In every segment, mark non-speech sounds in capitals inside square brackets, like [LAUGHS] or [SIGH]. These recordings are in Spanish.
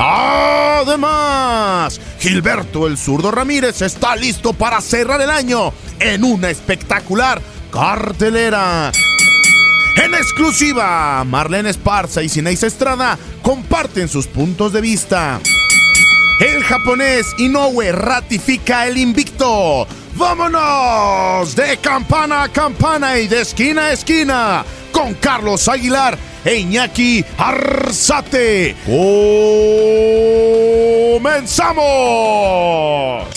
Además, Gilberto el zurdo Ramírez está listo para cerrar el año en una espectacular cartelera. En exclusiva, Marlene Esparza y Sineis Estrada comparten sus puntos de vista. El japonés Inoue ratifica el invicto. ¡Vámonos! De campana a campana y de esquina a esquina con Carlos Aguilar e Iñaki Arzate. ¡Comenzamos!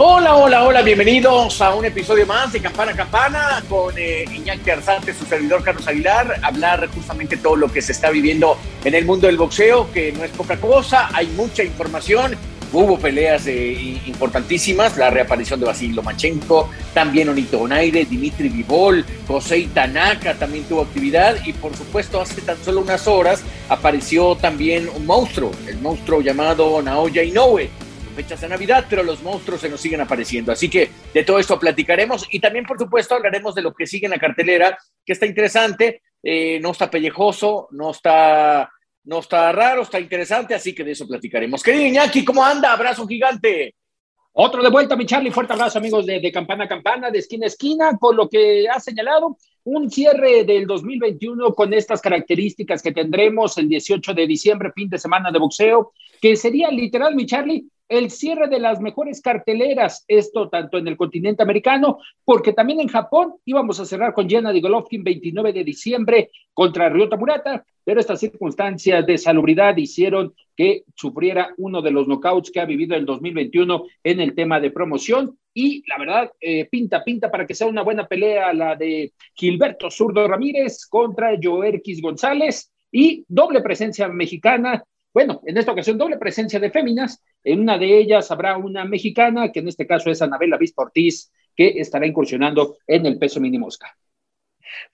Hola, hola, hola, bienvenidos a un episodio más de Campana a Campana con eh, Iñaki Arzate, su servidor Carlos Aguilar, hablar justamente todo lo que se está viviendo en el mundo del boxeo, que no es poca cosa, hay mucha información, hubo peleas eh, importantísimas, la reaparición de Basil Lomachenko, también Onito Onaire, Dimitri Vivol, José Tanaka también tuvo actividad y por supuesto hace tan solo unas horas apareció también un monstruo, el monstruo llamado Naoya Inoue fechas de Navidad, pero los monstruos se nos siguen apareciendo. Así que de todo esto platicaremos y también, por supuesto, hablaremos de lo que sigue en la cartelera, que está interesante, eh, no está pellejoso, no está, no está raro, está interesante, así que de eso platicaremos. Querido Iñaki, ¿cómo anda? Abrazo gigante. Otro de vuelta, mi Charlie. Fuerte abrazo, amigos de, de, campana a campana, de esquina a esquina, con lo que ha señalado. Un cierre del 2021 con estas características que tendremos el 18 de diciembre, fin de semana de boxeo, que sería literal, mi Charlie, el cierre de las mejores carteleras, esto tanto en el continente americano, porque también en Japón íbamos a cerrar con Gennady Golovkin 29 de diciembre contra Ryota Murata, pero estas circunstancias de salubridad hicieron que sufriera uno de los knockouts que ha vivido el 2021 en el tema de promoción. Y la verdad eh, pinta, pinta para que sea una buena pelea la de Gilberto Zurdo Ramírez contra Joerquis González y doble presencia mexicana bueno, en esta ocasión doble presencia de féminas. En una de ellas habrá una mexicana, que en este caso es Anabela Vista Ortiz, que estará incursionando en el peso mínimo Oscar.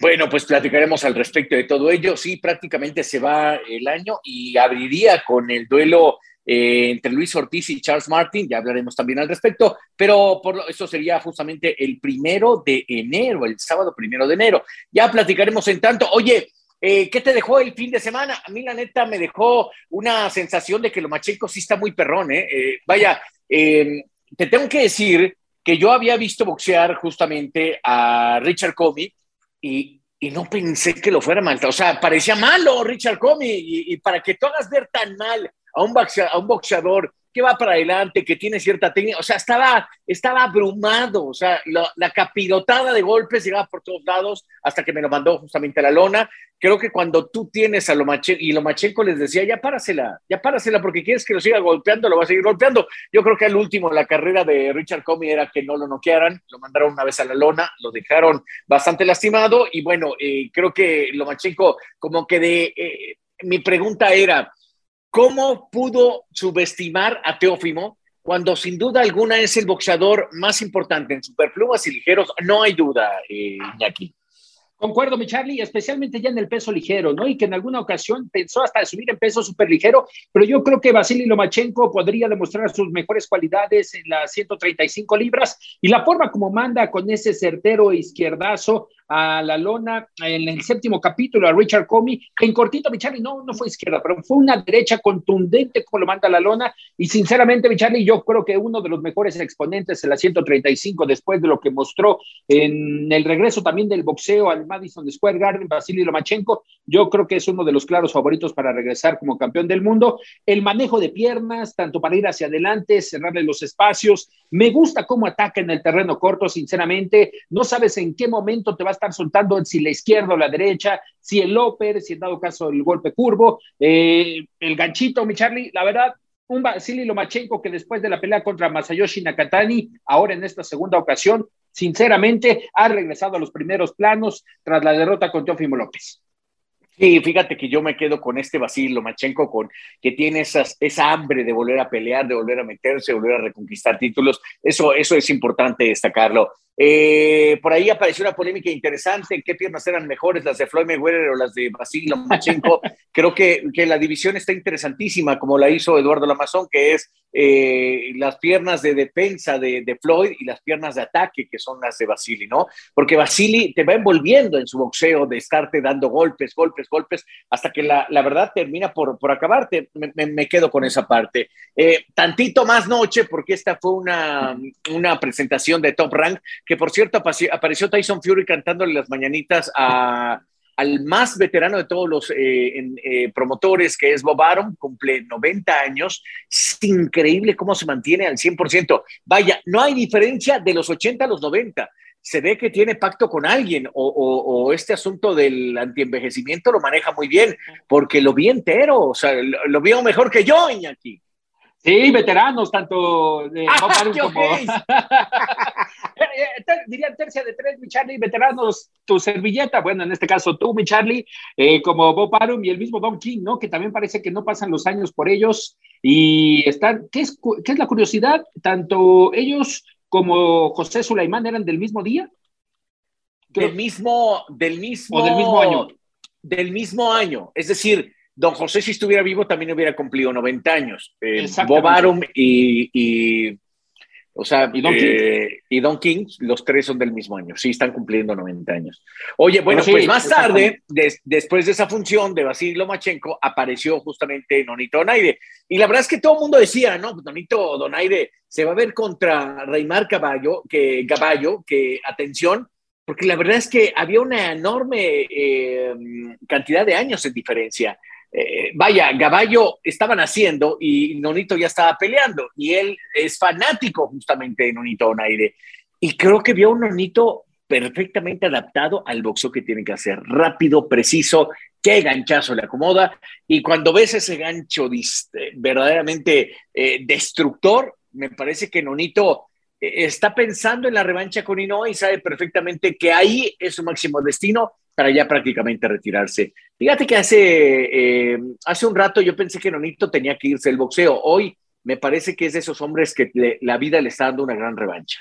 Bueno, pues platicaremos al respecto de todo ello. Sí, prácticamente se va el año y abriría con el duelo eh, entre Luis Ortiz y Charles Martin, ya hablaremos también al respecto, pero por eso sería justamente el primero de enero, el sábado primero de enero. Ya platicaremos en tanto. Oye, eh, ¿Qué te dejó el fin de semana? A mí, la neta, me dejó una sensación de que lo Lomachenko sí está muy perrón, ¿eh? eh vaya, em, te tengo que decir que yo había visto boxear justamente a Richard Comey y, y no pensé que lo fuera mal. O sea, parecía malo Richard Comey y, y para que tú hagas ver tan mal a un boxeador que va para adelante, que tiene cierta técnica, o sea, estaba, estaba abrumado, o sea, la, la, de golpes llegaba por todos lados hasta que me lo mandó justamente a la lona. Creo que cuando tú tienes a Lomachenko, y Lomachenko les decía, ya párasela, ya párasela, porque quieres que lo siga golpeando, lo va a seguir golpeando. Yo creo que al último, la carrera de Richard Comey era que no lo noquearan, lo mandaron una vez a la lona, lo dejaron bastante lastimado, y bueno, eh, creo que Lomachenko, como que de, eh, mi pregunta era, ¿Cómo pudo subestimar a Teófimo cuando sin duda alguna es el boxeador más importante en superplumas y ligeros? No hay duda, eh. Concuerdo, mi Charlie, especialmente ya en el peso ligero, ¿no? Y que en alguna ocasión pensó hasta subir en peso súper ligero, pero yo creo que Vasily Lomachenko podría demostrar sus mejores cualidades en las 135 libras y la forma como manda con ese certero izquierdazo a la lona en el séptimo capítulo a Richard Comey, en cortito, Charlie, no, no fue izquierda, pero fue una derecha contundente como lo manda la lona. Y sinceramente, Charlie, yo creo que uno de los mejores exponentes en la 135, después de lo que mostró en el regreso también del boxeo al Madison Square Garden, Vasily Lomachenko, yo creo que es uno de los claros favoritos para regresar como campeón del mundo. El manejo de piernas, tanto para ir hacia adelante, cerrarle los espacios. Me gusta cómo ataca en el terreno corto, sinceramente. No sabes en qué momento te va a estar soltando, si la izquierda o la derecha, si el upper, si en dado caso el golpe curvo, eh, el ganchito, mi Charlie. La verdad, un Vasily Lomachenko que después de la pelea contra Masayoshi Nakatani, ahora en esta segunda ocasión, sinceramente ha regresado a los primeros planos tras la derrota con Teófimo López. Sí, fíjate que yo me quedo con este Basil Lomachenko, con, que tiene esas, esa hambre de volver a pelear, de volver a meterse, de volver a reconquistar títulos. Eso, eso es importante destacarlo. Eh, por ahí apareció una polémica interesante, qué piernas eran mejores, las de Floyd Mayweather o las de Basil Lomachenko. [LAUGHS] Creo que, que, la división está interesantísima, como la hizo Eduardo Lamazón, que es eh, las piernas de defensa de, de, Floyd y las piernas de ataque, que son las de Basili, ¿no? Porque Basili te va envolviendo en su boxeo de estarte dando golpes, golpes, golpes, hasta que la, la verdad termina por, por acabarte. Me, me, me, quedo con esa parte. Eh, tantito más noche, porque esta fue una, una presentación de Top Rank que por cierto apareció Tyson Fury cantándole las mañanitas a, al más veterano de todos los eh, en, eh, promotores, que es Bob Arum, cumple 90 años. Es increíble cómo se mantiene al 100%. Vaya, no hay diferencia de los 80 a los 90. Se ve que tiene pacto con alguien o, este asunto del antienvejecimiento lo maneja muy bien, porque lo vi entero, o sea, lo, lo vio mejor que yo, Iñaki. Sí, veteranos, tanto de ah, como. [LAUGHS] Diría tercia de tres, mi Charlie, veteranos, tu servilleta, bueno, en este caso tú, mi Charlie, eh, como Bob Arum y el mismo Don King, ¿no? Que también parece que no pasan los años por ellos y están, ¿qué es, qué es la curiosidad? Tanto ellos como José Sulaimán eran del mismo día. Del mismo, del mismo. O del mismo año. Del mismo año. Es decir, Don José, si estuviera vivo, también hubiera cumplido 90 años. Eh, Bob Arum y, y, o sea, y Don, eh, y Don, King, los tres son del mismo año. Sí, están cumpliendo 90 años. Oye, bueno, sí, pues más tarde, des, después de esa función de Vasily Lomachenko, apareció justamente Nonito Donaire. Y la verdad es que todo el mundo decía, no, Nonito Donaire se va a ver contra Reymar Caballo, que, Caballo, que, atención, porque la verdad es que había una enorme eh, cantidad de años en diferencia. Eh, vaya, Gaballo estaban haciendo y Nonito ya estaba peleando y él es fanático justamente de Nonito Donaire. Y creo que vio un Nonito perfectamente adaptado al boxeo que tiene que hacer, rápido, preciso, qué ganchazo le acomoda. Y cuando ves ese gancho verdaderamente eh, destructor, me parece que Nonito eh, está pensando en la revancha con Inoue y sabe perfectamente que ahí es su máximo destino para ya prácticamente retirarse. Fíjate que hace, eh, hace un rato yo pensé que Nonito tenía que irse del boxeo. Hoy me parece que es de esos hombres que le, la vida le está dando una gran revancha.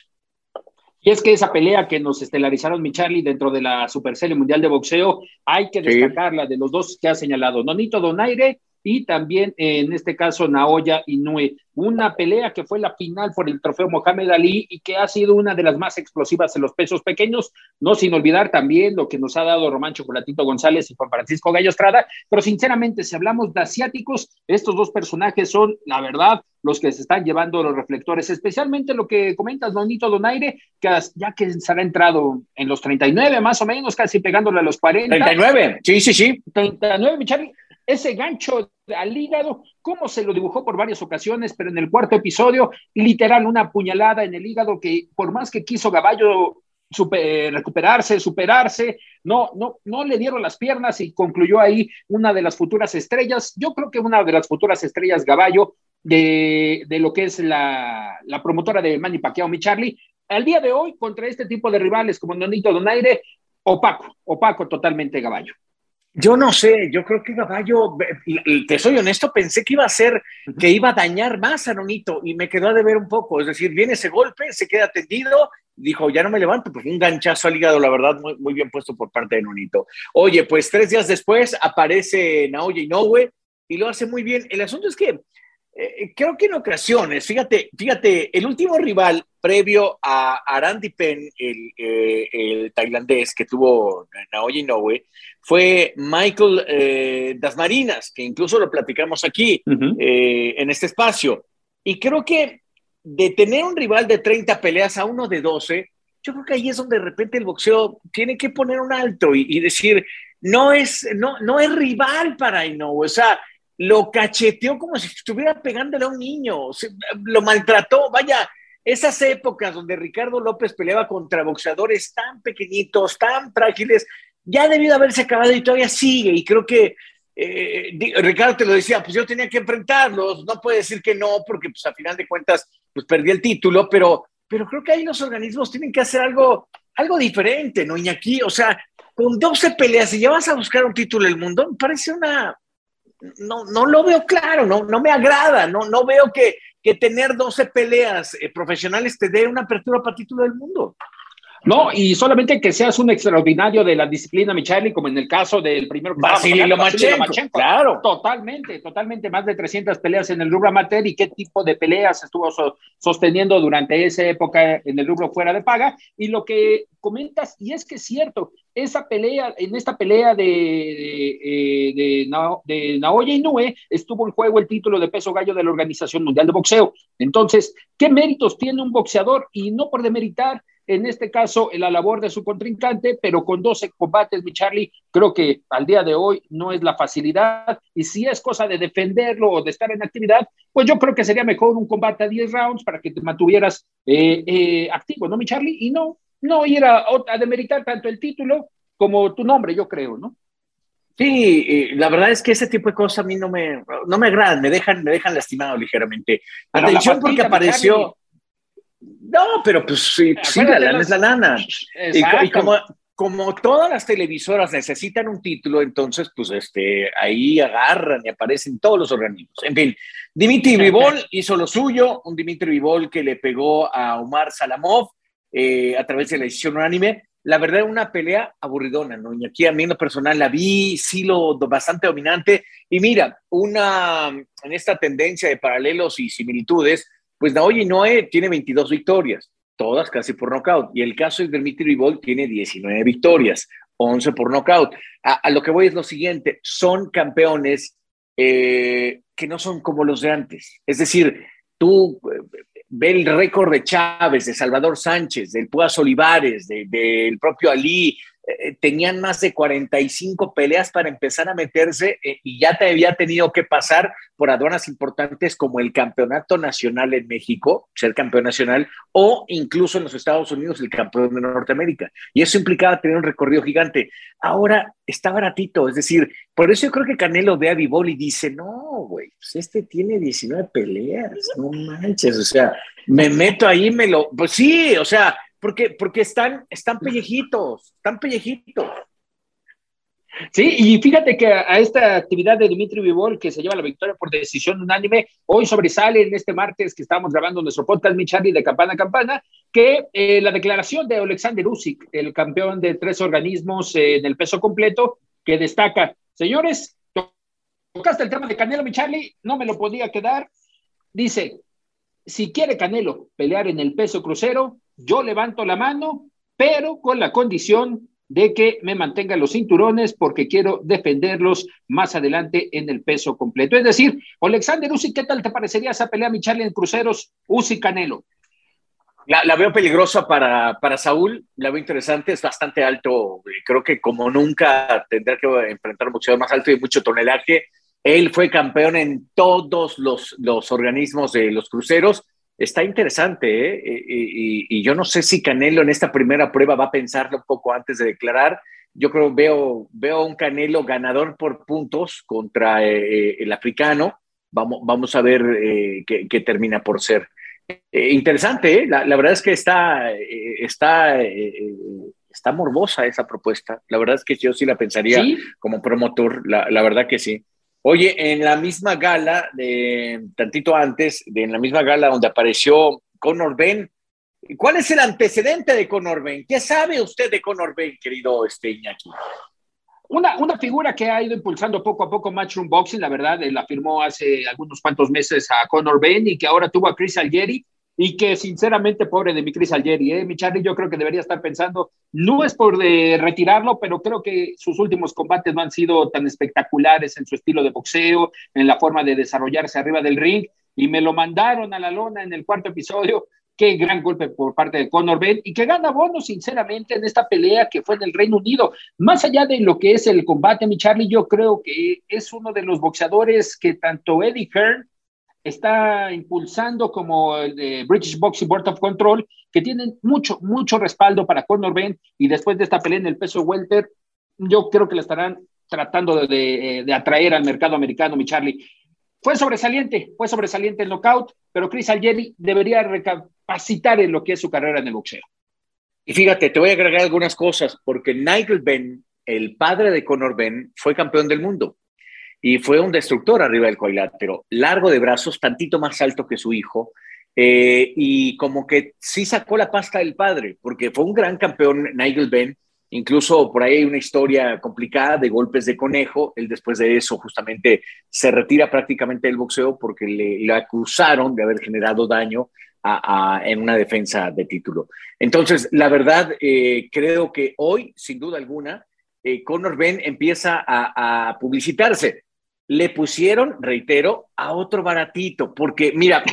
Y es que esa pelea que nos estelarizaron mi Charlie dentro de la Super Serie Mundial de Boxeo, hay que destacarla sí. de los dos que ha señalado, Nonito Donaire y también en este caso Naoya Inoue. Una pelea que fue la final por el trofeo Mohamed Ali y que ha sido una de las más explosivas en los pesos pequeños, no sin olvidar también lo que nos ha dado Román Chocolatito González y Juan Francisco Gallo Estrada, pero sinceramente si hablamos de asiáticos, estos dos personajes son, la verdad, los que se están llevando los reflectores, especialmente lo que comentas, Donito Donaire, que ya que se ha entrado en los 39 más o menos, casi pegándole a los 40. 39, sí, sí, sí. 39, mi Charlie, ese gancho al hígado, cómo se lo dibujó por varias ocasiones, pero en el cuarto episodio, literal, una puñalada en el hígado que por más que quiso Gaballo recuperarse, superarse, no, no, no le dieron las piernas y concluyó ahí una de las futuras estrellas. Yo creo que una de las futuras estrellas Gaballo de, de lo que es la, la, promotora de Manny Pacquiao, mi Charlie, al día de hoy contra este tipo de rivales como Nonito Donaire, opaco, opaco totalmente Gaballo. Yo no sé, yo creo que Gaballo, te soy honesto, pensé que iba a ser, que iba a dañar más a Nonito y me quedó a deber un poco. Es decir, viene ese golpe, se queda tendido, dijo, ya no me levanto, pues un ganchazo al hígado, la verdad, muy, muy bien puesto por parte de Nonito. Oye, pues tres días después aparece Naoya Inoue y lo hace muy bien. El asunto es que eh, creo que en ocasiones, fíjate, fíjate, el último rival previo a Arandipen, el, eh, el tailandés que tuvo Naoya Inoue, fue Michael eh, Dasmarinas, que incluso lo platicamos aquí eh, en este espacio. Y creo que de tener un rival de 30 peleas a uno de 12, yo creo que ahí es donde de repente el boxeo tiene que poner un alto y, decir, no es, no, no es rival para Inoue, o sea, lo cacheteó como si estuviera pegándole a un niño, lo maltrató, vaya, esas épocas donde Ricardo López peleaba contra boxeadores tan pequeñitos, tan frágiles, ya debido haberse acabado y todavía sigue. Y creo que eh, Ricardo te lo decía, pues yo tenía que enfrentarlos, no puede decir que no, porque pues a final de cuentas, pues perdí el título, pero, pero creo que ahí los organismos tienen que hacer algo, algo diferente, ¿no? aquí o sea, con 12 peleas y ya vas a buscar un título del mundo, me parece una, no, no lo veo claro, no, no me agrada, no, no veo que, que tener 12 peleas eh, profesionales te dé una apertura para título del mundo. No, y solamente que seas un extraordinario de la disciplina, Michali, como en el caso del primero Basilio Lomachenko, claro. Totalmente, totalmente, más de 300 peleas en el rubro amateur y qué tipo de peleas estuvo sosteniendo durante esa época en el rubro fuera de paga. Y lo que comentas, y es que es cierto, esa pelea, en esta pelea de, de, de, de Naoya Inoue estuvo en juego el título de peso gallo de la Organización Mundial de Boxeo. Entonces, ¿qué méritos tiene un boxeador? Y no por demeritar en este caso en la labor de su contrincante, pero con 12 combates, mi Charlie, creo que al día de hoy no es la facilidad y si es cosa de defenderlo o de estar en actividad, pues yo creo que sería mejor un combate a 10 rounds para que te mantuvieras eh, eh, activo, ¿no, mi Charlie? Y no, no ir a, a demeritar tanto el título como tu nombre, yo creo, ¿no? Sí, la verdad es que ese tipo de cosas a mí no me, no me agradan, me dejan, me dejan lastimado ligeramente. Atención porque apareció, no, pero pues sí, la lana es la lana. Y, como, como todas las televisoras necesitan un título, entonces, pues este, ahí agarran y aparecen todos los organismos. En fin, Dimitri Vivol hizo lo suyo, un Dimitri Vivol que le pegó a Omar Salamov eh, a través de la decisión unánime. La verdad, una pelea aburridona, ¿no? Y aquí a mí en lo personal la vi, sí, lo bastante dominante. Y mira, una, en esta tendencia de paralelos y similitudes, pues Naoya Inoue tiene 22 victorias, todas casi por nocaut. Y el caso de Dimitri Vivol tiene 19 victorias, 11 por nocaut. A, lo que voy es lo siguiente, son campeones eh, que no son como los de antes. Es decir, tú eh, ve el récord de Chávez, de Salvador Sánchez, del Puas Olivares, del propio Ali, eh, tenían más de 45 peleas para empezar a meterse eh, y ya te había tenido que pasar por aduanas importantes como el campeonato nacional en México, ser campeón nacional, o incluso en los Estados Unidos el campeón de Norteamérica. Y eso implicaba tener un recorrido gigante. Ahora está baratito, es decir, por eso yo creo que Canelo ve a Vivol y dice, no, güey, pues este tiene 19 peleas, no manches, o sea, me meto ahí, me lo, pues sí, o sea, porque, porque están, están pellejitos, están pellejitos. Sí, y fíjate que a esta actividad de Dimitri Vivol, que se lleva la victoria por decisión unánime, hoy sobresale en este martes que estamos grabando nuestro podcast, mi Charlie, de campana a campana, que eh, la declaración de Alexander Usyk, el campeón de tres organismos eh, en el peso completo, que destaca, señores, tocaste el tema de Canelo, mi Charlie, no me lo podía quedar, dice, si quiere Canelo pelear en el peso crucero, yo levanto la mano, pero con la condición de que me mantengan los cinturones porque quiero defenderlos más adelante en el peso completo. Es decir, Alexander Uzi, ¿qué tal te parecería esa pelea, Michal, en cruceros Uzi Canelo? La, veo peligrosa para, para Saúl, la veo interesante, es bastante alto, creo que como nunca tendrá que enfrentar un boxeador más alto y mucho tonelaje. Él fue campeón en todos los, los organismos de los cruceros está interesante, ¿eh? Y, yo no sé si Canelo en esta primera prueba va a pensarlo un poco antes de declarar. Yo creo veo veo un Canelo ganador por puntos contra eh, eh, el africano. Vamos, vamos a ver eh, qué, termina por ser. interesante, ¿eh? La, la, verdad es que está, está, está morbosa esa propuesta. La verdad es que yo sí la pensaría como promotor, la, la verdad que sí. Oye, en la misma gala, de, tantito antes, de, en la misma gala donde apareció Conor Ben, ¿cuál es el antecedente de Conor Ben? ¿Qué sabe usted de Conor Ben, querido este Iñaki? Una, una figura que ha ido impulsando poco a poco Matchroom Boxing, la verdad, la firmó hace algunos cuantos meses a Conor Ben y que ahora tuvo a Chris Algieri, y que sinceramente, pobre de mi Chris Algeri, ¿eh? mi Charlie, yo creo que debería estar pensando, no es por de retirarlo, pero creo que sus últimos combates no han sido tan espectaculares en su estilo de boxeo, en la forma de desarrollarse arriba del ring, y me lo mandaron a la lona en el cuarto episodio. Qué gran golpe por parte de Conor Ben y que gana bono, sinceramente, en esta pelea que fue en el Reino Unido. Más allá de lo que es el combate, mi Charlie, yo creo que es uno de los boxeadores que tanto Eddie Hearn está impulsando como el de British Boxing Board of Control, que tienen mucho, mucho respaldo para Conor Ben y después de esta pelea en el peso welter, yo creo que le estarán tratando de, de, atraer al mercado americano, mi Charlie. Fue sobresaliente, fue sobresaliente el knockout, pero Chris Algeri debería recapacitar en lo que es su carrera en el boxeo. Y fíjate, te voy a agregar algunas cosas, porque Nigel Ben, el padre de Conor Ben, fue campeón del mundo y fue un destructor arriba del cuadrilátero, largo de brazos, tantito más alto que su hijo, eh, y como que sí sacó la pasta del padre, porque fue un gran campeón Nigel Benn, incluso por ahí una historia complicada de golpes de conejo, él después de eso justamente se retira prácticamente del boxeo porque le, acusaron de haber generado daño en una defensa de título. Entonces, la verdad, eh, creo que hoy, sin duda alguna, eh, Conor Ben empieza a, a publicitarse le pusieron, reitero, a otro baratito, porque mira,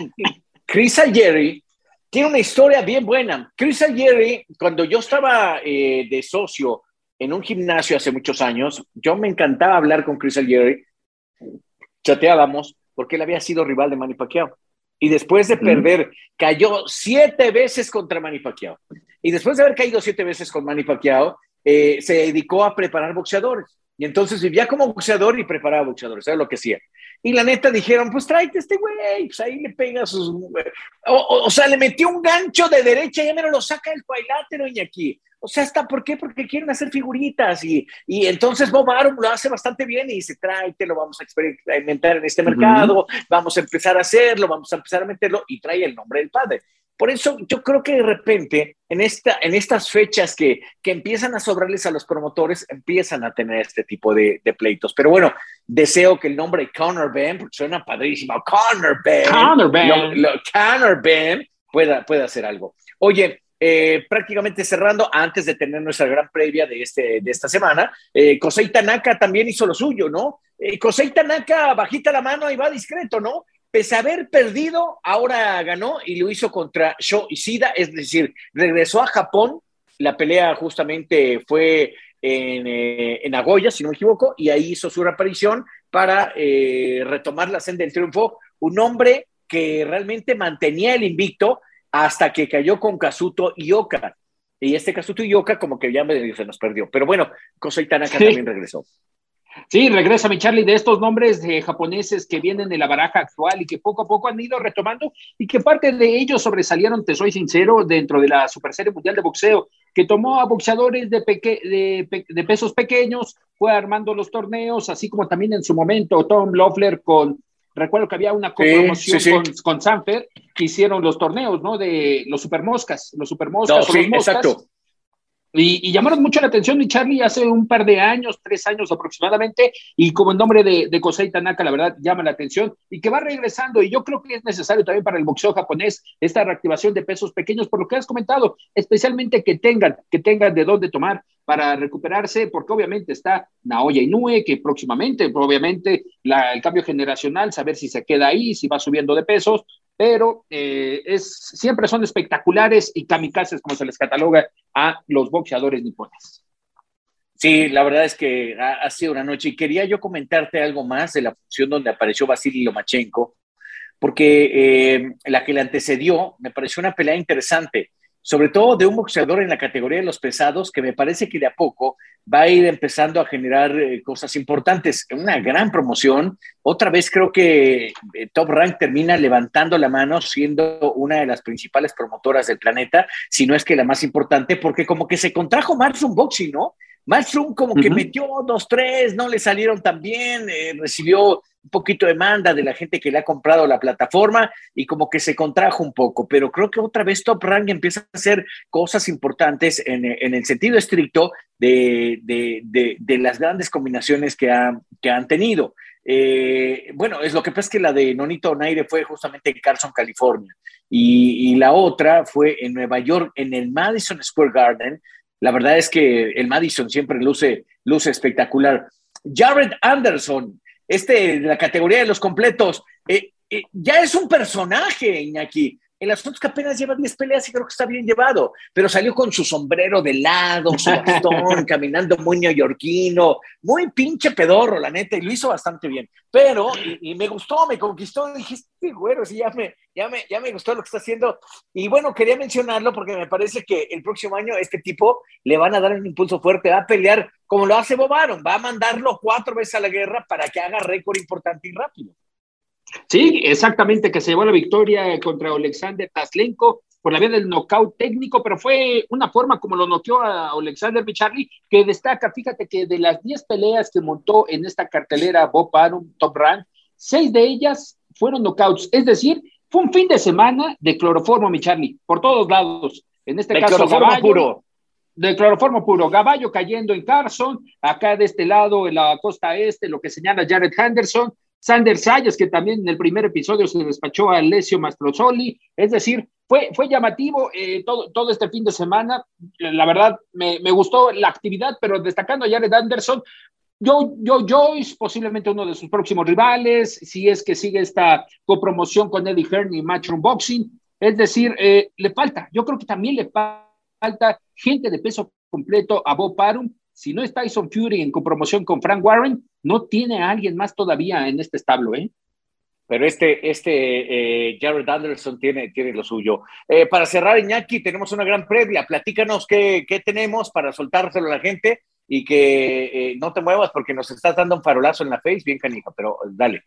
Chris Jerry tiene una historia bien buena. Chris Jerry, cuando yo estaba eh, de socio en un gimnasio hace muchos años, yo me encantaba hablar con Chris Jerry, chateábamos, porque él había sido rival de Manny Pacquiao. Y después de perder, cayó siete veces contra Manny Pacquiao. Y después de haber caído siete veces con Manny Pacquiao, eh, se dedicó a preparar boxeadores. Y entonces vivía como boxeador y preparaba boxeadores, era lo que hacía. Y la neta dijeron, pues tráete este güey, pues ahí le pega sus... O, sea, le metió un gancho de derecha y ya me lo saca el cuadrilátero aquí. O sea, ¿hasta por qué? Porque quieren hacer figuritas y, y entonces Bob Arum lo hace bastante bien y dice, tráete, lo vamos a experimentar en este mercado, vamos a empezar a hacerlo, vamos a empezar a meterlo y trae el nombre del padre. Por eso yo creo que de repente en, esta, en estas fechas que, que empiezan a sobrarles a los promotores, empiezan a tener este tipo de, de pleitos. Pero bueno, deseo que el nombre Conor Ben, porque suena padrísimo, Conor Ben, Conor Ben, Conor Ben pueda, pueda hacer algo. Oye, eh, prácticamente cerrando, antes de tener nuestra gran previa de, este, de esta semana, eh, Kosei Tanaka también hizo lo suyo, ¿no? Eh, Kosei Tanaka bajita la mano y va discreto, ¿no? pese a haber perdido, ahora ganó y lo hizo contra Sho Ishida, es decir, regresó a Japón. La pelea justamente fue en, eh, en Nagoya, si no me equivoco, y ahí hizo su reaparición para eh, retomar la senda del triunfo. Un hombre que realmente mantenía el invicto hasta que cayó con Kazuto Ioka. Y este Kazuto Ioka como que ya me, se nos perdió. Pero bueno, Kosei Tanaka también regresó. Sí, regresa mi Charlie de estos nombres de japoneses que vienen de la baraja actual y que poco a poco han ido retomando y que parte de ellos sobresalieron, te soy sincero, dentro de la Super Serie Mundial de Boxeo, que tomó a boxeadores de, de, pesos pequeños, fue armando los torneos, así como también en su momento Tom Loeffler con, recuerdo que había una promoción Con, con, Sanfer, que hicieron los torneos, ¿no? De los supermoscas, los supermoscas o los moscas. Exacto y, llamaron mucho la atención mi Charlie hace un par de años, tres años aproximadamente, y como el nombre de, de Kosei Tanaka, la verdad, llama la atención y que va regresando. Y yo creo que es necesario también para el boxeo japonés esta reactivación de pesos pequeños, por lo que has comentado, especialmente que tengan, que tengan de dónde tomar para recuperarse, porque obviamente está Naoya Inoue, que próximamente, obviamente, la, el cambio generacional, saber si se queda ahí, si va subiendo de pesos, pero eh, es, siempre son espectaculares y kamikazes, como se les cataloga a los boxeadores nipones. Sí, la verdad es que ha, sido una noche y quería yo comentarte algo más de la función donde apareció Vasily Lomachenko, porque eh, la que le antecedió me pareció una pelea interesante sobre todo de un boxeador en la categoría de los pesados que me parece que de a poco va a ir empezando a generar eh, cosas importantes. Una gran promoción. Otra vez creo que eh, Top Rank termina levantando la mano siendo una de las principales promotoras del planeta, si no es que la más importante, porque como que se contrajo un Boxing, ¿no? Malmström como que metió dos, tres, no le salieron tan bien, eh, recibió un poquito de demanda de la gente que le ha comprado la plataforma y como que se contrajo un poco, pero creo que otra vez Top Rank empieza a hacer cosas importantes en, el sentido estricto de, las grandes combinaciones que, que han tenido. eh, bueno, es lo que pasa es que la de Nonito Naire fue justamente en Carson, California, y, la otra fue en Nueva York, en el Madison Square Garden. La verdad es que el Madison siempre luce, luce espectacular. Jared Anderson, este de la categoría de los completos, eh, eh, ya es un personaje, Iñaki el asunto es que apenas lleva 10 peleas y creo que está bien llevado, pero salió con su sombrero de lado, su bastón, [LAUGHS] caminando muy neoyorquino, muy pinche pedorro, la neta, y lo hizo bastante bien. Pero, y, me gustó, me conquistó, dije, este güero, sí, ya me, ya, me, ya me gustó lo que está haciendo. Y bueno, quería mencionarlo porque me parece que el próximo año este tipo le van a dar un impulso fuerte, va a pelear como lo hace Bobaron, va a mandarlo cuatro veces a la guerra para que haga récord importante y rápido. Sí, exactamente, que se llevó la victoria contra Alexander Taslenko por la vía del knockout técnico, pero fue una forma como lo noqueó a Alexander Bicharli, que destaca, fíjate que de las 10 peleas que montó en esta cartelera Bob Arum Top Rank, seis de ellas fueron knockouts, es decir, fue un fin de semana de cloroformo, mi Charlie, por todos lados. En este caso, cloroformo puro. De cloroformo puro. Gaballo cayendo en Carson, acá de este lado, en la costa este, lo que señala Jared Henderson, Sander Sayas, que también en el primer episodio se despachó a Alessio Mastrozoli. Es decir, fue, fue llamativo eh, todo, todo este fin de semana. La verdad, me, me, gustó la actividad, pero destacando a Jared Anderson, yo, yo, Joyce, posiblemente uno de sus próximos rivales, si es que sigue esta copromoción con Eddie Hearn y Matchroom Boxing. Es decir, eh, le falta, yo creo que también le falta gente de peso completo a Bob Parum si no es Tyson Fury en copromoción con Frank Warren, no tiene a alguien más todavía en este establo, ¿eh? Pero este, este eh, Jared Anderson tiene, tiene lo suyo. Eh, para cerrar, Iñaki, tenemos una gran previa. Platícanos qué, qué tenemos para soltárselo a la gente y que eh, no te muevas porque nos estás dando un farolazo en la face, bien canija, pero dale.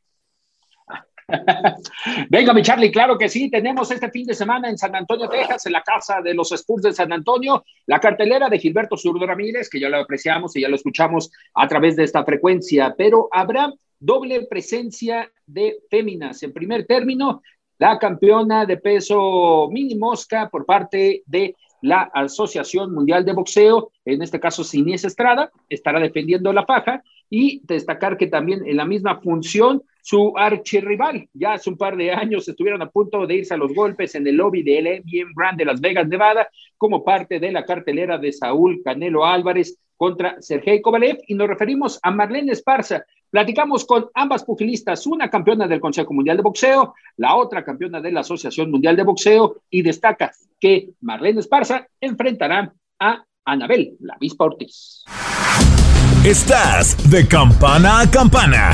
[LAUGHS] Venga, mi Charlie, claro que sí. Tenemos este fin de semana en San Antonio, Texas, en la casa de los Spurs de San Antonio, la cartelera de Gilberto Zurdo Ramírez, que ya lo apreciamos y ya lo escuchamos a través de esta frecuencia, pero habrá doble presencia de féminas. En primer término, la campeona de peso mini mosca por parte de la Asociación Mundial de Boxeo, en este caso Sinies Estrada, estará defendiendo la paja y destacar que también en la misma función su archirrival. Ya hace un par de años estuvieron a punto de irse a los golpes en el lobby del MGM Grand de Las Vegas, Nevada, como parte de la cartelera de Saúl Canelo Álvarez contra Sergei Kovalev. Y nos referimos a Marlene Esparza. Platicamos con ambas pugilistas, una campeona del Consejo Mundial de Boxeo, la otra campeona de la Asociación Mundial de Boxeo, y destaca que Marlene Esparza enfrentará a Anabel, la Vispa Ortiz. Estás de campana a campana.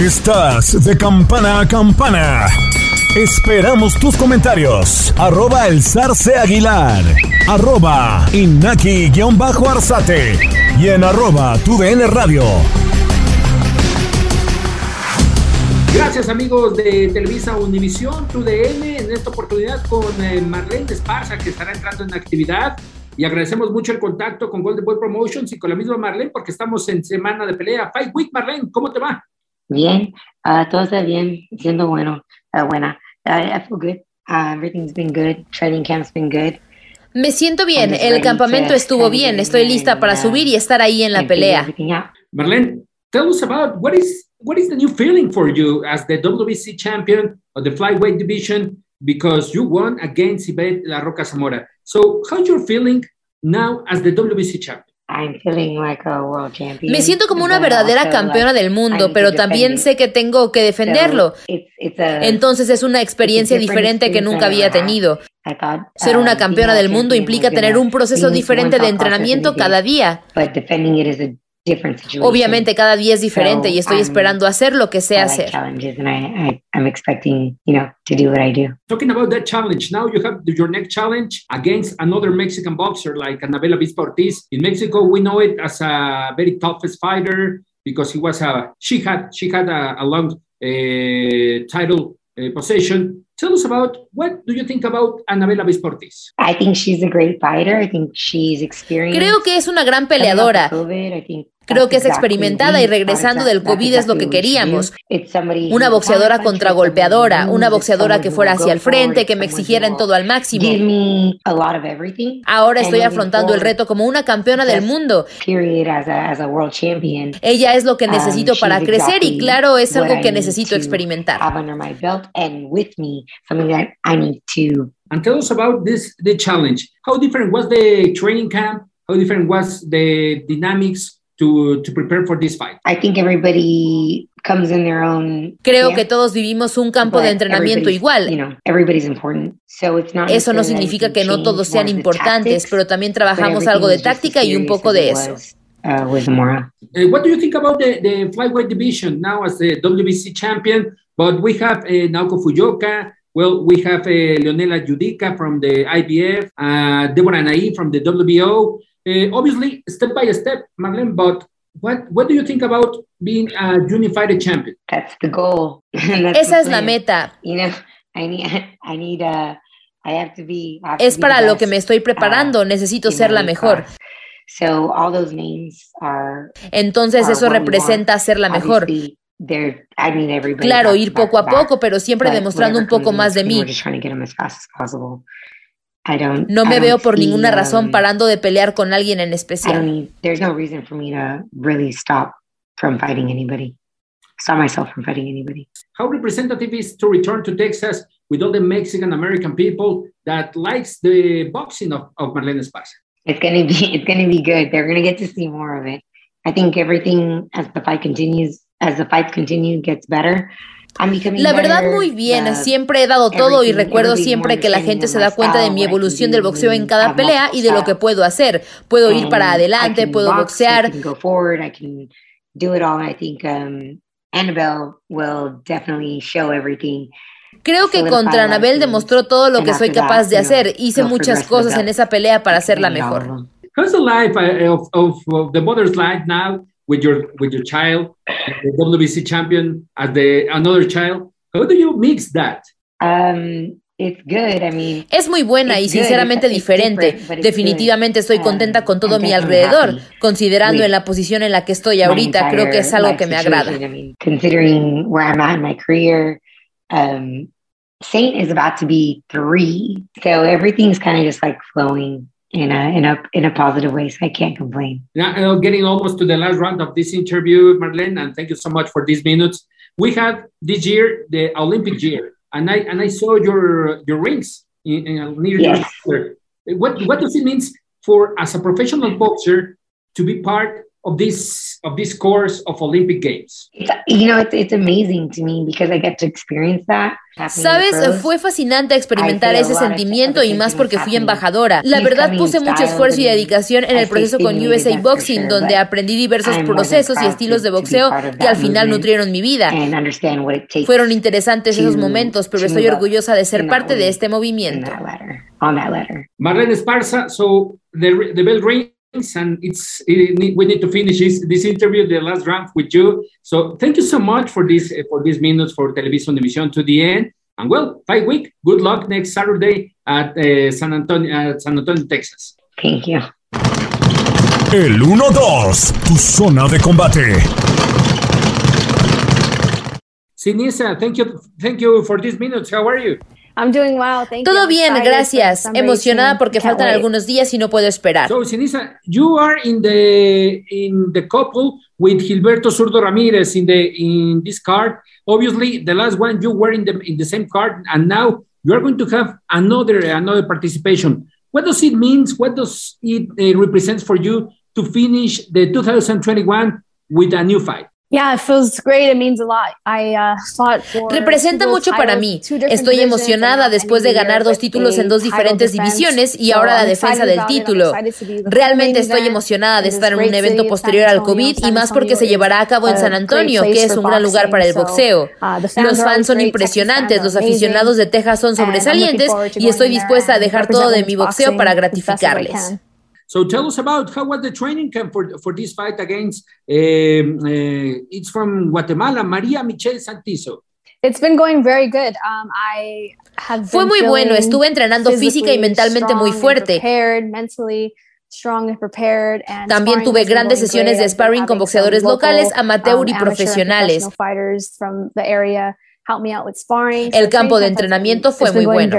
Estás de campana a campana. Esperamos tus comentarios. Arroba el zarce aguilar. Arroba inaki-arzate. Y en arroba tu radio. Gracias amigos de Televisa Univisión, TUDN, en esta oportunidad con eh, Marlene Esparza que estará entrando en actividad y agradecemos mucho el contacto con Golden Boy Promotions y con la misma Marlene porque estamos en semana de pelea. Fight Week, Marlene, ¿cómo te va? Bien, uh, todo está bien, siendo bueno, uh, buena. I feel good. Uh, everything's been good. Training camp's been good. Me siento bien, el campamento estuvo bien, estoy lista para subir y estar ahí en la pelea. Marlene, tell us about what is what is the new feeling for you as the WBC champion of the flyweight division because you won against Ibet La Roca Zamora. So, how's your feeling now as the WBC champion? I'm feeling like a world champion. Me siento como una verdadera campeona del mundo, pero también sé que tengo que defenderlo. Entonces es una experiencia diferente que nunca había tenido. Ser una um, campeona del mundo implica tener un proceso diferente de entrenamiento cada día. Obviamente cada día es diferente y estoy esperando hacer lo que sé hacer. expecting, you know, to do what I do. Talking about that challenge, now you have your next challenge against another Mexican boxer like Anabela Bispa Ortiz. In Mexico, we know it as a very toughest fighter because he was a she had she had a, a long uh, title uh, possession. Tell us about what do you think about Anabela Bisportis? I think she's a great fighter. I think she's experienced. Creo que es una gran peleadora. COVID, I think Creo que es experimentada y regresando del COVID es lo que queríamos. Una boxeadora contragolpeadora, una boxeadora que fuera hacia el frente, que me exigiera en todo al máximo. Ahora estoy afrontando el reto como una campeona del mundo. Ella es lo que necesito um, para crecer y claro, es algo que necesito experimentar. And tell us about this the challenge. How different was the training camp? How different was the dynamics to, to prepare for this fight? I think everybody comes in their own Creo que todos vivimos un campo de entrenamiento igual. You know, everybody's important. So it's not eso no significa que no todos sean importantes, pero también trabajamos algo de táctica y un poco de eso. Uh, with Zamora. Uh, what do you think about the, the flyweight division now as the WBC champion? But we have uh, Naoko Fuyoka, well, we have uh, Leonela Judica from the IBF, uh, Deborah Nai from the WBO. Uh, obviously, step by step, Marlene, but what, what do you think about being a unified champion? That's the goal. [LAUGHS] That's Esa es la meta. You know, I need, [LAUGHS] I need, uh, I have to be. Have es to para be lo que me estoy preparando. Uh, Necesito ser la mejor. So all those names are, Entonces eso representa ser la mejor. I mean, claro, ir poco a poco, pero siempre demostrando un poco más de mí. No me veo por ninguna razón um, parando de pelear con alguien en especial. there's no reason for me to really stop from fighting anybody. Stop myself from fighting anybody. How representative is to return to Texas with all the Mexican American people that likes the boxing of, of Marlene Esparza? It's gonna be it's gonna be good. They're gonna get to see more of it. I think everything as the fight continues, as the fights continue, gets better. La verdad muy bien, siempre he dado todo y recuerdo siempre que la gente se da cuenta de mi evolución del boxeo en cada pelea y de lo que puedo hacer. Puedo ir para adelante, puedo boxear. Creo que contra Anabel demostró todo lo que soy capaz de hacer. Hice muchas cosas en esa pelea para hacerla mejor. How's the life of, of the mother's life now? with your with your child, the WBC champion as the another child. How do you mix that? Um, it's good. I mean, es muy buena y sinceramente diferente. Definitivamente estoy contenta con todo mi alrededor, considerando en la posición en la que estoy ahorita. Creo que es algo que me agrada. I mean, considering where I'm at in my career, um, Saint is about to be three, so everything's kind of just like flowing in a in a in a positive way. So I can't complain. Now, getting almost to the last round of this interview, Marlene, and thank you so much for these minutes. We have this year the Olympic year, and I and I saw your your rings in, in near yes. What what does it mean for as a professional boxer to be part of this of this course of Olympic Games? It's, you know, it's, it's amazing to me because I get to experience that. Sabes, fue fascinante experimentar ese sentimiento y más porque fui embajadora. La verdad puse mucho esfuerzo y dedicación en el proceso con USA Boxing, donde aprendí diversos procesos y estilos de boxeo que al final nutrieron mi vida. Fueron interesantes esos momentos, pero estoy orgullosa de ser parte de este movimiento. Marlene Esparza, so the, the bell rings and it's it, we need to finish this, this interview, the last round with you. So thank you so much for this for these minutes for Television Division to the end. And well, fight week. Good luck next Saturday at uh, San Antonio, uh, San Antonio, Texas. Thank you. El 1-2, tu zona de combate. Sinisa, thank you, thank you for these minutes. How are you? I'm doing well. Thank you. Todo bien, gracias. Emocionada porque faltan algunos días y no puedo esperar. So, Sinisa, you are in the in the couple with Gilberto Zurdo Ramirez in the in this card. Obviously, the last one you were in the in the same card, and now you are going to have another another participation. What does it mean? What does it uh, represent for you to finish the 2021 with a new fight? Representa mucho para mí. Estoy emocionada después de ganar dos títulos en dos diferentes divisiones y ahora la defensa del título. Realmente estoy emocionada de estar en un evento posterior al COVID y más porque se llevará a cabo en San Antonio, que es un gran lugar para el boxeo. Uh, los fans son impresionantes, los aficionados de Texas son sobresalientes y estoy dispuesta a dejar todo de mi boxeo para gratificarles. So tell us about how was the training camp for, for this fight against, um, uh, it's from Guatemala, María Michelle Santizo. It's been going very good. Um, I have Fue muy bueno, estuve entrenando física y mentalmente muy fuerte. También tuve grandes sesiones de sparring con boxeadores locales, um, amateur y profesionales. El campo de entrenamiento fue muy bueno.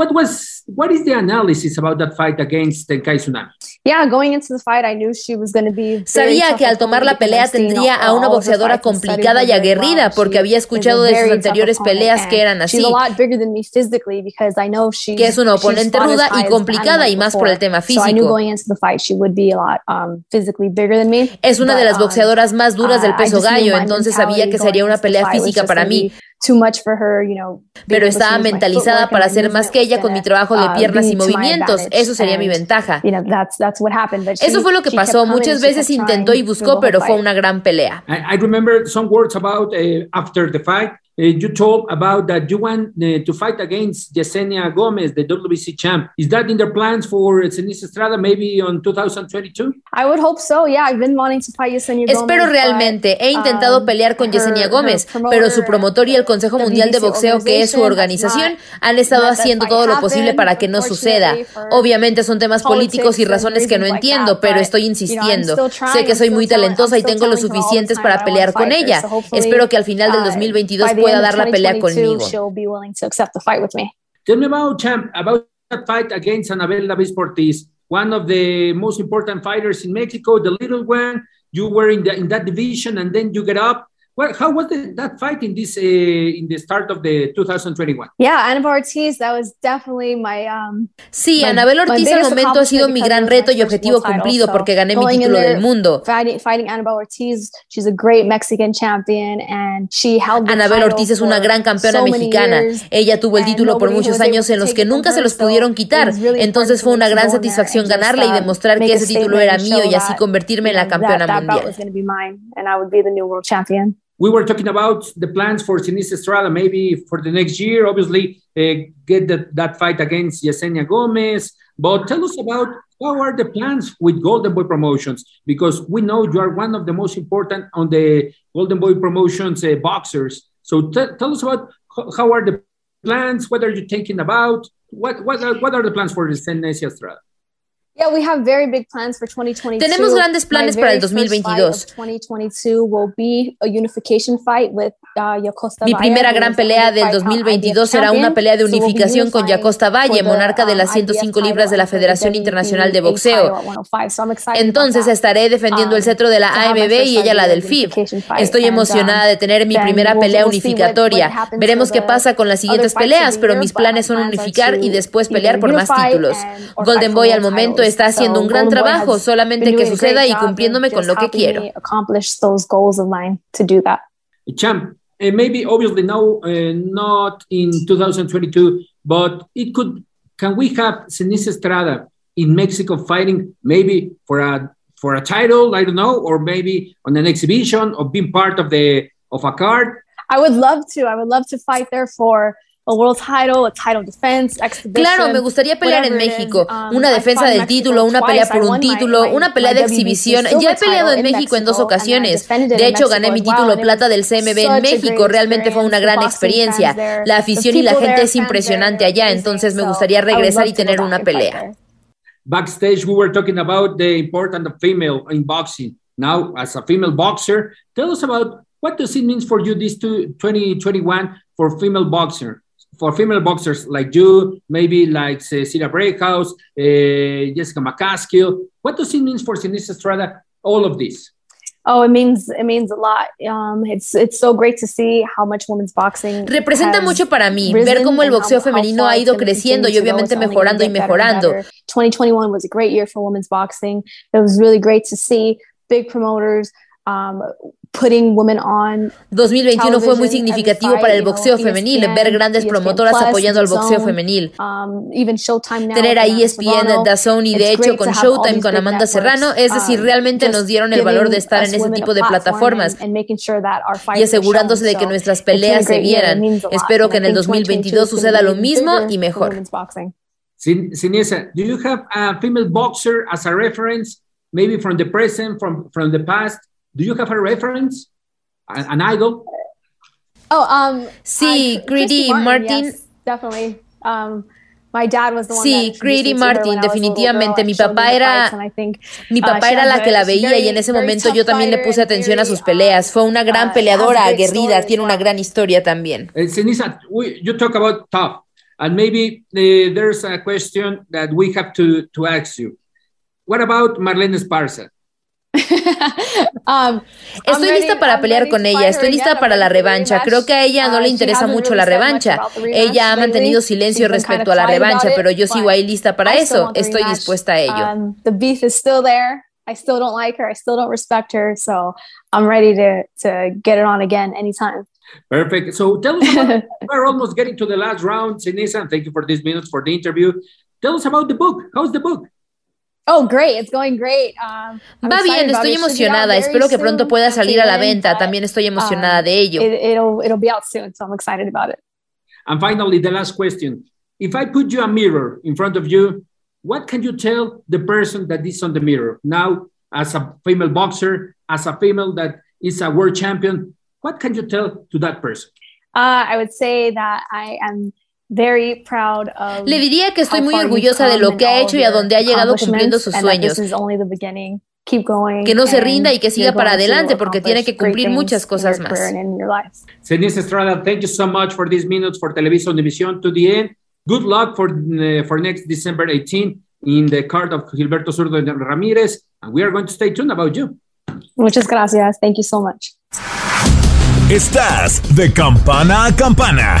What was what is the analysis about that fight against Tenkai Tsunami? Yeah, going into the fight, I knew she was going to be. Sabía que al tomar la pelea tendría a una boxeadora complicada y aguerrida porque había escuchado de sus anteriores peleas que eran así. Que es una oponente ruda y complicada y más por el tema físico. Es una de las um, boxeadoras más duras del peso gallo, entonces sabía que sería una pelea física para mí. Pero estaba mentalizada para ser más que ella con mi trabajo de uh, piernas y movimientos. Eso sería mi ventaja. Eso fue lo que pasó. Muchas veces intentó y buscó, pero fue una gran pelea. I, remember some words about uh, after the fight. Uh, you told about that you want uh, to fight against Yesenia Gomez, the WBC champ. Is that in their plans for Cenisa Estrada maybe on 2022? I would hope so. Yeah, I've been wanting to fight Yesenia Gomez. Espero realmente. He intentado um, pelear con Yesenia Gómez, pero su promotor y el Consejo Mundial de Boxeo, que es su organización, han estado haciendo todo lo posible para que no suceda. Obviamente son temas políticos y razones que no entiendo, pero estoy insistiendo. Sé que soy muy talentosa y tengo lo suficientes para pelear con ella. Espero que al final del 2022 pueda pueda dar la pelea conmigo. Tell me about, champ, about that fight against Anabel Davis Ortiz, one of the most important fighters in Mexico, the little one. You were in, the, in that division and then you get up Well, how was the, that fight in this uh, in the start of the 2021? Yeah, Anabel Ortiz, that was definitely my um Sí, my, Anabel Ortiz al momento ha sido mi gran reto y objetivo cumplido so porque gané mi título del mundo. Fighting, fighting Anabel Ortiz, she's a great Mexican champion and she held the Anabel Ortiz es una gran campeona so mexicana. Ella tuvo el título por muchos años en los que nunca se los pudieron quitar. Entonces fue una gran satisfacción ganarle y demostrar que ese título era mío y así convertirme en la campeona mundial we were talking about the plans for Sinisa Estrada, maybe for the next year, obviously, uh, get the, that fight against Yesenia Gomez. But tell us about how are the plans with Golden Boy Promotions? Because we know you are one of the most important on the Golden Boy Promotions uh, boxers. So tell us about how are the plans? What are you thinking about? What, what, are, what are the plans for Sinisa Estrada? Tenemos grandes planes para el 2022. Mi primera gran pelea del 2022 será una pelea de unificación con Yacosta Valle, monarca de las 105 um, libras de la Federación Internacional de Boxeo. Entonces estaré defendiendo el um, cetro de la AMB y ella la del FIB. Estoy emocionada um, de tener mi primera pelea unificatoria. Veremos qué pasa con las siguientes peleas, pero mis planes son unificar y después pelear por más títulos. Golden Boy al momento es está haciendo un gran trabajo, solamente que suceda y cumpliéndome con lo que quiero. Champ, and maybe obviously now uh, not in 2022, but it could. Can we have Sinise Estrada in Mexico fighting maybe for a for a title? I don't know, or maybe on an exhibition or being part of the of a card. I would love to. I would love to fight there for a world title, a title defense, Claro, me gustaría pelear en México, um, una defensa del título, una pelea por un título, una pelea de exhibición. Ya he peleado en México en dos ocasiones. De hecho, gané mi título plata del CMB en México. Realmente fue una gran experiencia. La afición y la gente es impresionante allá, entonces me gustaría regresar y tener una pelea. Backstage, we were talking about the importance of female in boxing. Now, as a female boxer, tell us about what does it mean for you this 2021 for female boxer? For female boxers like you, maybe like Cecilia Breakhouse, uh, Jessica McCaskill? What does it mean for Sinisa Estrada? All of this. Oh, it means it means a lot. Um, it's it's so great to see how much women's boxing. Representa mucho para mí ver cómo el boxeo femenino ha ido creciendo y obviamente mejorando y mejorando. 2021 was a great year for women's boxing. It was really great to see big promoters um, 2021 fue muy significativo para el boxeo femenil, ver grandes promotoras apoyando al boxeo femenil. Um, Tener a ESPN, DAZN y de hecho con Showtime con Amanda Serrano, es decir, um, realmente nos dieron el valor de estar en ese tipo de plataformas y asegurándose de que nuestras peleas se vieran. Espero que en el 2022 suceda lo mismo y mejor. Sinesa, do you have a female boxer as a reference, maybe from the present, from, from the past? Do you have a reference? An, idol? Oh, um, sí, Greedy Martin. Yes, definitely. Um, my dad was the one sí, Greedy Martin, definitivamente. Mi papá era, mi uh, papá era la que la veía y en ese momento yo también le puse atención a sus peleas. Fue una gran uh, peleadora, aguerrida, tiene una gran historia también. Uh, Sinisa, you talk about tough, and maybe uh, there's a question that we have to, to ask you. What about Marlene Esparza? [LAUGHS] Um, estoy lista para pelear con ella, estoy lista para la revancha. Creo que a ella no le interesa mucho la revancha. Ella ha mantenido silencio respecto a la revancha, pero yo sigo ahí lista para eso. Estoy dispuesta a ello. Um, the beef is still there. I still don't like her. I still don't respect her. So I'm ready to, to get it on again anytime. Perfect. So tell us about, [LAUGHS] we're almost getting to the last round, Sinisa, thank you for these minutes for the interview. Tell us about the book. How's the book? Oh, great. It's going great. Um, Va bien, estoy emocionada. Espero que pronto pueda salir a la venta. También estoy emocionada de ello. It, it'll, it'll be out soon, so I'm excited about it. And finally, the last question. If I put you a mirror in front of you, what can you tell the person that is on the mirror now as a female boxer, as a female that is a world champion? What can you tell to that person? Uh, I would say that I am Le diría que estoy muy orgullosa de lo que ha hecho y a dónde ha llegado cumpliendo sus sueños. Que no se rinda y que siga para adelante porque tiene que cumplir muchas cosas más. Denise Estrada, thank you so much for these minutes for Televisa Univision to the end. Good luck for, uh, for next December 18 in the card of Gilberto Zurdo Ramírez. And we are going to stay tuned about you. Muchas gracias. Thank you so much. Estás de campana a campana.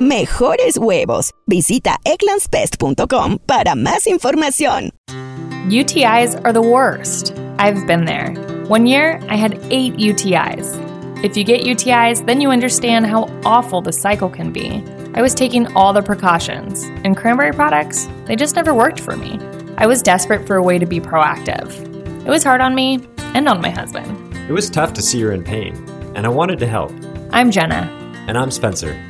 mejores huevos. Visita eclanspest.com para más información. UTIs are the worst. I've been there. One year, I had eight UTIs. If you get UTIs, then you understand how awful the cycle can be. I was taking all the precautions, and cranberry products, they just never worked for me. I was desperate for a way to be proactive. It was hard on me and on my husband. It was tough to see her in pain, and I wanted to help. I'm Jenna. And I'm Spencer.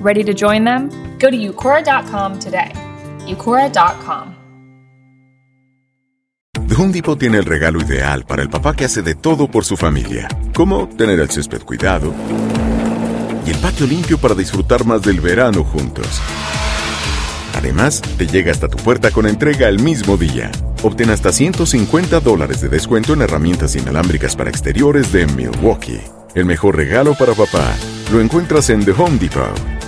Ready to join them? Go to eucora.com today. eucora.com. The Home Depot tiene el regalo ideal para el papá que hace de todo por su familia, como tener el césped cuidado y el patio limpio para disfrutar más del verano juntos. Además, te llega hasta tu puerta con entrega el mismo día. Obtén hasta 150 dólares de descuento en herramientas inalámbricas para exteriores de Milwaukee. El mejor regalo para papá lo encuentras en The Home Depot.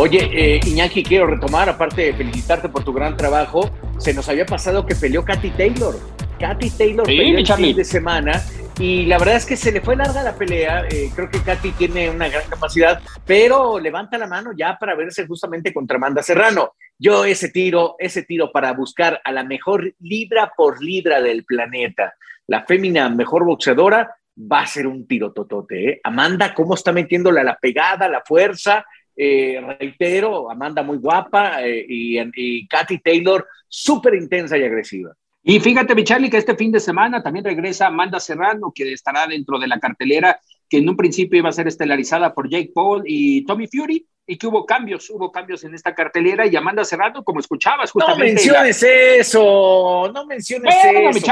Oye, eh, Iñaki, quiero retomar, aparte de felicitarte por tu gran trabajo, se nos había pasado que peleó Katy Taylor. Katy Taylor peleó el fin de semana y la verdad es que se le fue larga la pelea. Eh, creo que Katy tiene una gran capacidad, pero levanta la mano ya para verse justamente contra Amanda Serrano. Yo ese tiro, ese tiro para buscar a la mejor libra por libra del planeta, la fémina mejor boxeadora, va a ser un tiro totote. ¿eh? Amanda, ¿cómo está metiéndole la pegada, la fuerza? Eh, reitero, Amanda muy guapa y, y Katy Taylor súper intensa y agresiva. Y fíjate, mi Charlie, que este fin de semana también regresa Amanda Serrano, que estará dentro de la cartelera que en un principio iba a ser estelarizada por Jake Paul y Tommy Fury, y que hubo cambios, hubo cambios en esta cartelera, y Amanda Serrano, como escuchabas justamente. No menciones eso, no menciones eso,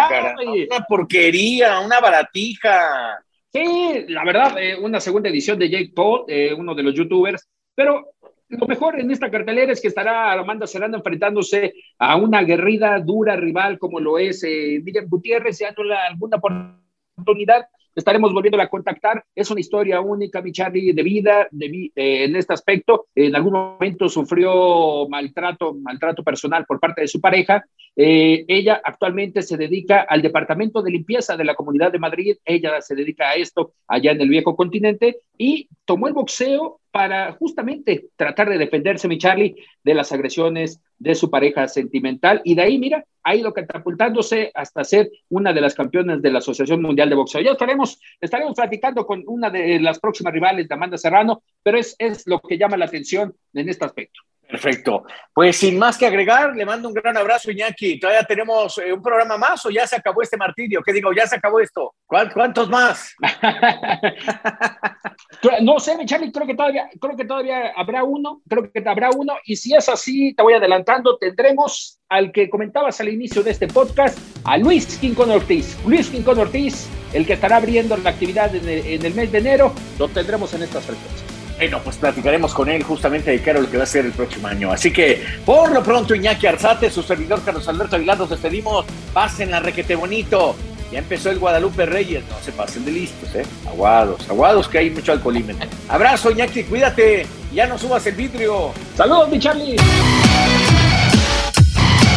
una porquería, una baratija. Sí, la verdad, eh, una segunda edición de Jake Paul, eh, uno de los youtubers, pero lo mejor en esta cartelera es que estará Amanda Serrano enfrentándose a una guerrida, dura rival como lo es eh, Miriam Gutiérrez, dándole alguna oportunidad estaremos volviendo a contactar. Es una historia única, mi Charlie, de vida de, eh, en este aspecto. En algún momento sufrió maltrato, maltrato personal por parte de su pareja. Eh, ella actualmente se dedica al departamento de limpieza de la Comunidad de Madrid. Ella se dedica a esto allá en el viejo continente y tomó el boxeo para justamente tratar de defenderse, mi Charlie, de las agresiones de su pareja sentimental. Y de ahí, mira, ha ido catapultándose hasta ser una de las campeonas de la Asociación Mundial de Boxeo. Ya estaremos, estaremos platicando con una de las próximas rivales de Amanda Serrano, pero es, es lo que llama la atención en este aspecto. Perfecto. Pues sin más que agregar, le mando un gran abrazo, Iñaki. ¿Todavía tenemos eh, un programa más o ya se acabó este martirio? ¿Qué digo? ¿Ya se acabó esto? ¿Cuántos más? [LAUGHS] no sé, Charlie, creo que todavía, creo que todavía habrá uno, creo que habrá uno, y si es así, te voy adelantando, tendremos al que comentabas al inicio de este podcast, a Luis Quincón Ortiz. Luis Quincón Ortiz, el que estará abriendo la actividad en el, en el mes de enero, lo tendremos en estas frecuencias. Bueno, pues platicaremos con él justamente de qué era lo que va a ser el próximo año. Así que, por lo pronto, Iñaki Arzate, su servidor Carlos Alberto Aguilar, nos despedimos. Pasen la requete bonito. Ya empezó el Guadalupe Reyes. No se pasen de listos, ¿eh? Aguados, aguados, que hay mucho alcoholímetro. Abrazo, Iñaki, cuídate. Ya no subas el vidrio. Saludos, mi Charlie.